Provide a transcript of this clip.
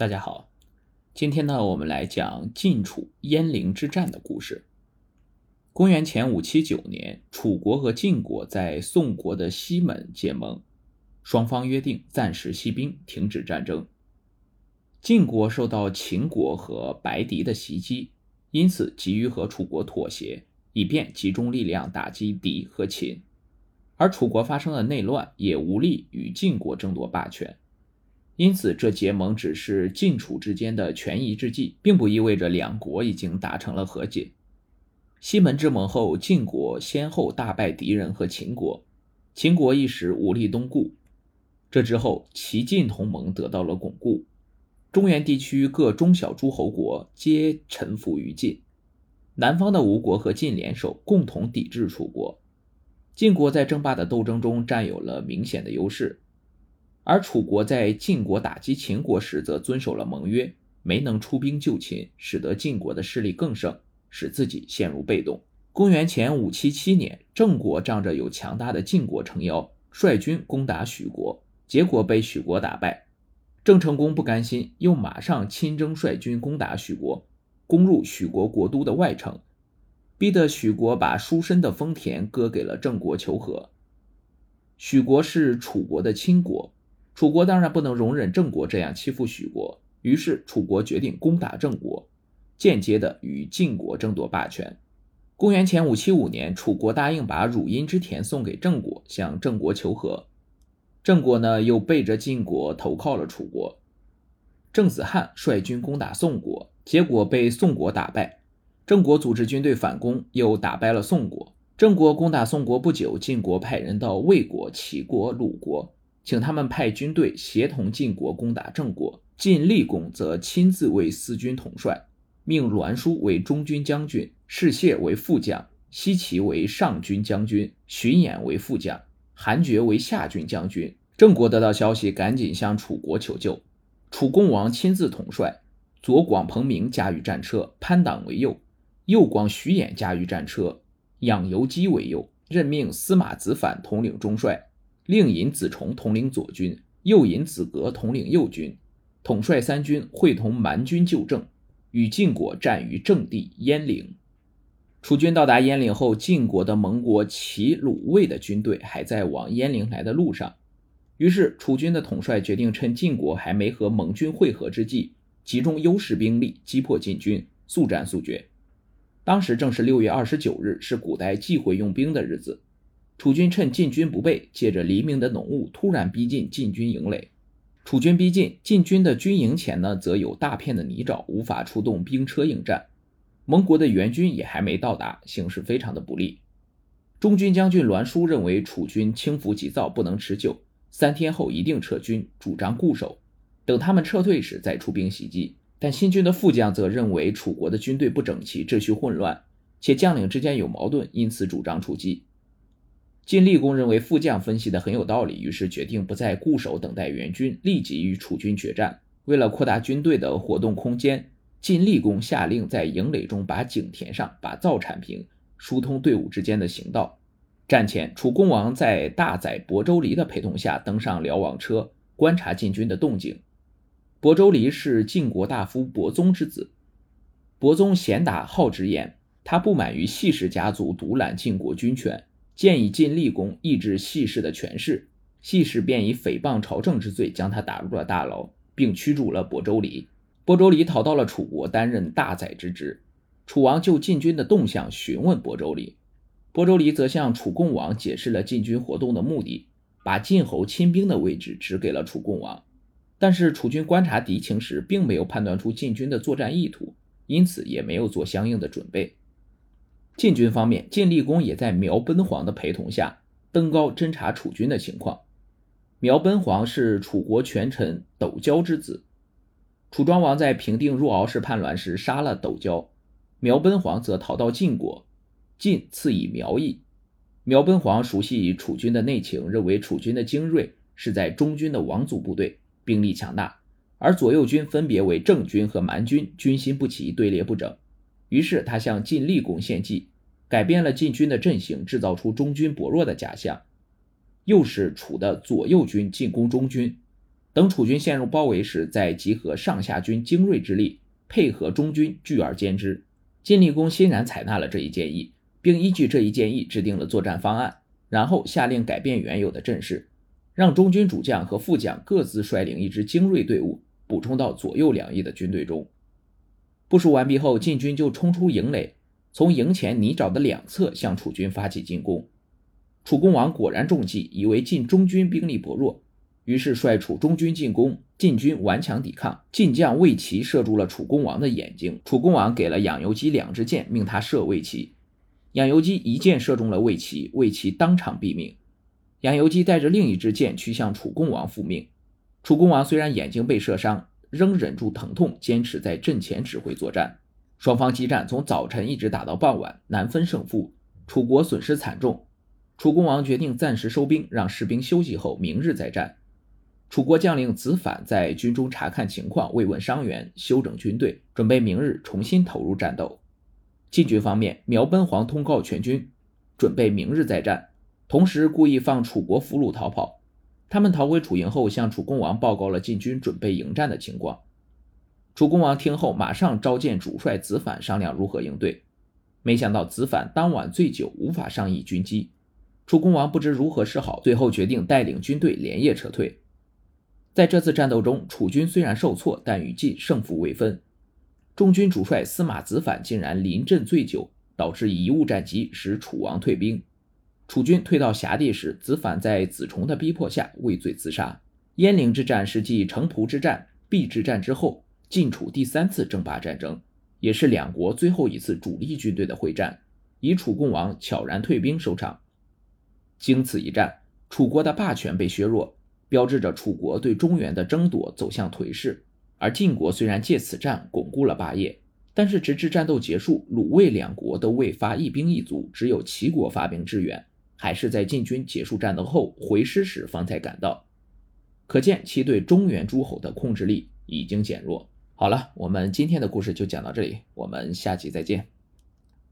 大家好，今天呢，我们来讲晋楚鄢陵之战的故事。公元前五七九年，楚国和晋国在宋国的西门结盟，双方约定暂时息兵，停止战争。晋国受到秦国和白狄的袭击，因此急于和楚国妥协，以便集中力量打击狄和秦。而楚国发生了内乱，也无力与晋国争夺霸权。因此，这结盟只是晋楚之间的权宜之计，并不意味着两国已经达成了和解。西门之盟后，晋国先后大败敌人和秦国，秦国一时无力东顾。这之后，齐晋同盟得到了巩固，中原地区各中小诸侯国皆臣服于晋。南方的吴国和晋联手，共同抵制楚国。晋国在争霸的斗争中占有了明显的优势。而楚国在晋国打击秦国时，则遵守了盟约，没能出兵救秦，使得晋国的势力更盛，使自己陷入被动。公元前五七七年，郑国仗着有强大的晋国撑腰，率军攻打许国，结果被许国打败。郑成功不甘心，又马上亲征率军攻打许国，攻入许国国都的外城，逼得许国把书生的丰田割给了郑国求和。许国是楚国的亲国。楚国当然不能容忍郑国这样欺负许国，于是楚国决定攻打郑国，间接的与晋国争夺霸权。公元前五七五年，楚国答应把汝阴之田送给郑国，向郑国求和。郑国呢，又背着晋国投靠了楚国。郑子汉率军攻打宋国，结果被宋国打败。郑国组织军队反攻，又打败了宋国。郑国攻打宋国不久，晋国派人到魏国、齐国、鲁国。请他们派军队协同晋国攻打郑国。晋厉公则亲自为四军统帅，命栾书为中军将军，士燮为副将，西岐为上军将军，荀偃为副将，韩厥为下军将军。郑国得到消息，赶紧向楚国求救。楚共王亲自统帅，左广彭明驾驭战车，潘党为右；右广徐偃驾驭战车，养由基为右，任命司马子反统领中帅。令尹子重统领左军，右尹子格统领右军，统帅三军，会同蛮军救郑，与晋国战于郑地鄢陵。楚军到达鄢陵后，晋国的盟国齐、鲁、魏的军队还在往鄢陵来的路上。于是，楚军的统帅决定趁晋国还没和盟军会合之际，集中优势兵力击破晋军，速战速决。当时正是六月二十九日，是古代忌讳用兵的日子。楚军趁晋军不备，借着黎明的浓雾，突然逼近晋军营垒。楚军逼近晋军的军营前呢，则有大片的泥沼，无法出动兵车应战。盟国的援军也还没到达，形势非常的不利。中军将军栾书认为楚军轻浮急躁，不能持久，三天后一定撤军，主张固守，等他们撤退时再出兵袭击。但新军的副将则认为楚国的军队不整齐，秩序混乱，且将领之间有矛盾，因此主张出击。晋厉公认为副将分析的很有道理，于是决定不再固守等待援军，立即与楚军决战。为了扩大军队的活动空间，晋厉公下令在营垒中把井填上，把灶铲平，疏通队伍之间的行道。战前，楚共王在大宰亳州离的陪同下登上瞭望车，观察晋军的动静。亳州离是晋国大夫伯宗之子，伯宗贤达好直言，他不满于细氏家族独揽晋国军权。建议晋厉公抑制细氏的权势，细氏便以诽谤朝政之罪将他打入了大牢，并驱逐了亳州离。亳州离逃到了楚国，担任大宰之职。楚王就晋军的动向询问亳州离，亳州离则向楚共王解释了晋军活动的目的，把晋侯亲兵的位置指给了楚共王。但是楚军观察敌情时，并没有判断出晋军的作战意图，因此也没有做相应的准备。晋军方面，晋厉公也在苗奔黄的陪同下登高侦察楚军的情况。苗奔黄是楚国权臣斗椒之子，楚庄王在平定入敖氏叛乱时杀了斗椒，苗奔黄则逃到晋国，晋赐以苗裔。苗奔黄熟悉楚军的内情，认为楚军的精锐是在中军的王族部队，兵力强大，而左右军分别为郑军和蛮军，军心不齐，队列不整。于是他向晋厉公献计，改变了晋军的阵型，制造出中军薄弱的假象，诱使楚的左右军进攻中军。等楚军陷入包围时，再集合上下军精锐之力，配合中军聚而歼之。晋厉公欣然采纳了这一建议，并依据这一建议制定了作战方案，然后下令改变原有的阵势，让中军主将和副将各自率领一支精锐队伍，补充到左右两翼的军队中。部署完毕后，晋军就冲出营垒，从营前泥沼的两侧向楚军发起进攻。楚公王果然中计，以为晋中军兵力薄弱。于是率楚中军进攻，晋军顽强抵抗，晋将魏齐射中了楚公王的眼睛。楚公王给了养由基两支箭，命他射魏齐。养由基一箭射中了魏齐，魏齐当场毙命。养由基带着另一支箭去向楚公王复命。楚公王虽然眼睛被射伤，仍忍住疼痛，坚持在阵前指挥作战。双方激战从早晨一直打到傍晚，难分胜负。楚国损失惨重，楚公王决定暂时收兵，让士兵休息后，明日再战。楚国将领子反在军中查看情况，慰问伤员，休整军队，准备明日重新投入战斗。晋军方面，苗奔黄通告全军，准备明日再战，同时故意放楚国俘虏逃跑。他们逃回楚营后，向楚公王报告了晋军准备迎战的情况。楚公王听后，马上召见主帅子反，商量如何应对。没想到子反当晚醉酒，无法商议军机。楚公王不知如何是好，最后决定带领军队连夜撤退。在这次战斗中，楚军虽然受挫，但与晋胜负未分。中军主帅司马子反竟然临阵醉酒，导致贻误战机，使楚王退兵。楚军退到辖地时，子反在子重的逼迫下畏罪自杀。鄢陵之战是继城濮之战、邲之战之后，晋楚第三次争霸战争，也是两国最后一次主力军队的会战，以楚共王悄然退兵收场。经此一战，楚国的霸权被削弱。标志着楚国对中原的争夺走向颓势，而晋国虽然借此战巩固了霸业，但是直至战斗结束，鲁魏两国都未发一兵一卒，只有齐国发兵支援，还是在晋军结束战斗后回师时方才赶到，可见其对中原诸侯的控制力已经减弱。好了，我们今天的故事就讲到这里，我们下期再见。